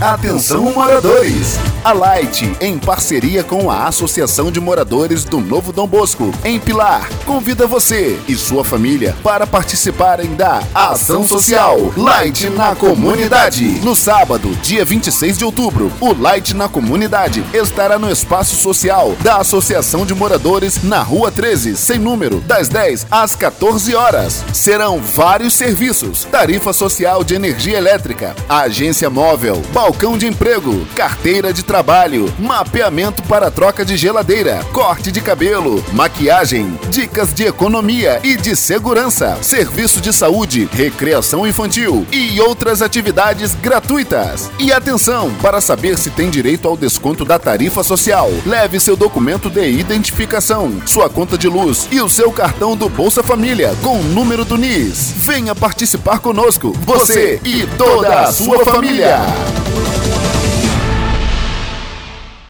Atenção moradores! A Light, em parceria com a Associação de Moradores do Novo Dom Bosco, em Pilar, convida você e sua família para participarem da Ação Social Light na Comunidade. No sábado, dia 26 de outubro, o Light na Comunidade estará no espaço social da Associação de Moradores na Rua 13, sem número, das 10 às 14 horas. Serão vários serviços: tarifa social de energia elétrica, agência móvel, balcão de emprego, carteira de trabalho, mapeamento para troca de geladeira, corte de cabelo, maquiagem, dicas de economia e de segurança, serviço de saúde, recreação infantil e outras atividades gratuitas. E atenção, para saber se tem direito ao desconto da tarifa social, leve seu documento de identificação, sua conta de luz e o seu cartão do Bolsa Família com o número do NIS. Venha participar conosco, você e toda a sua família.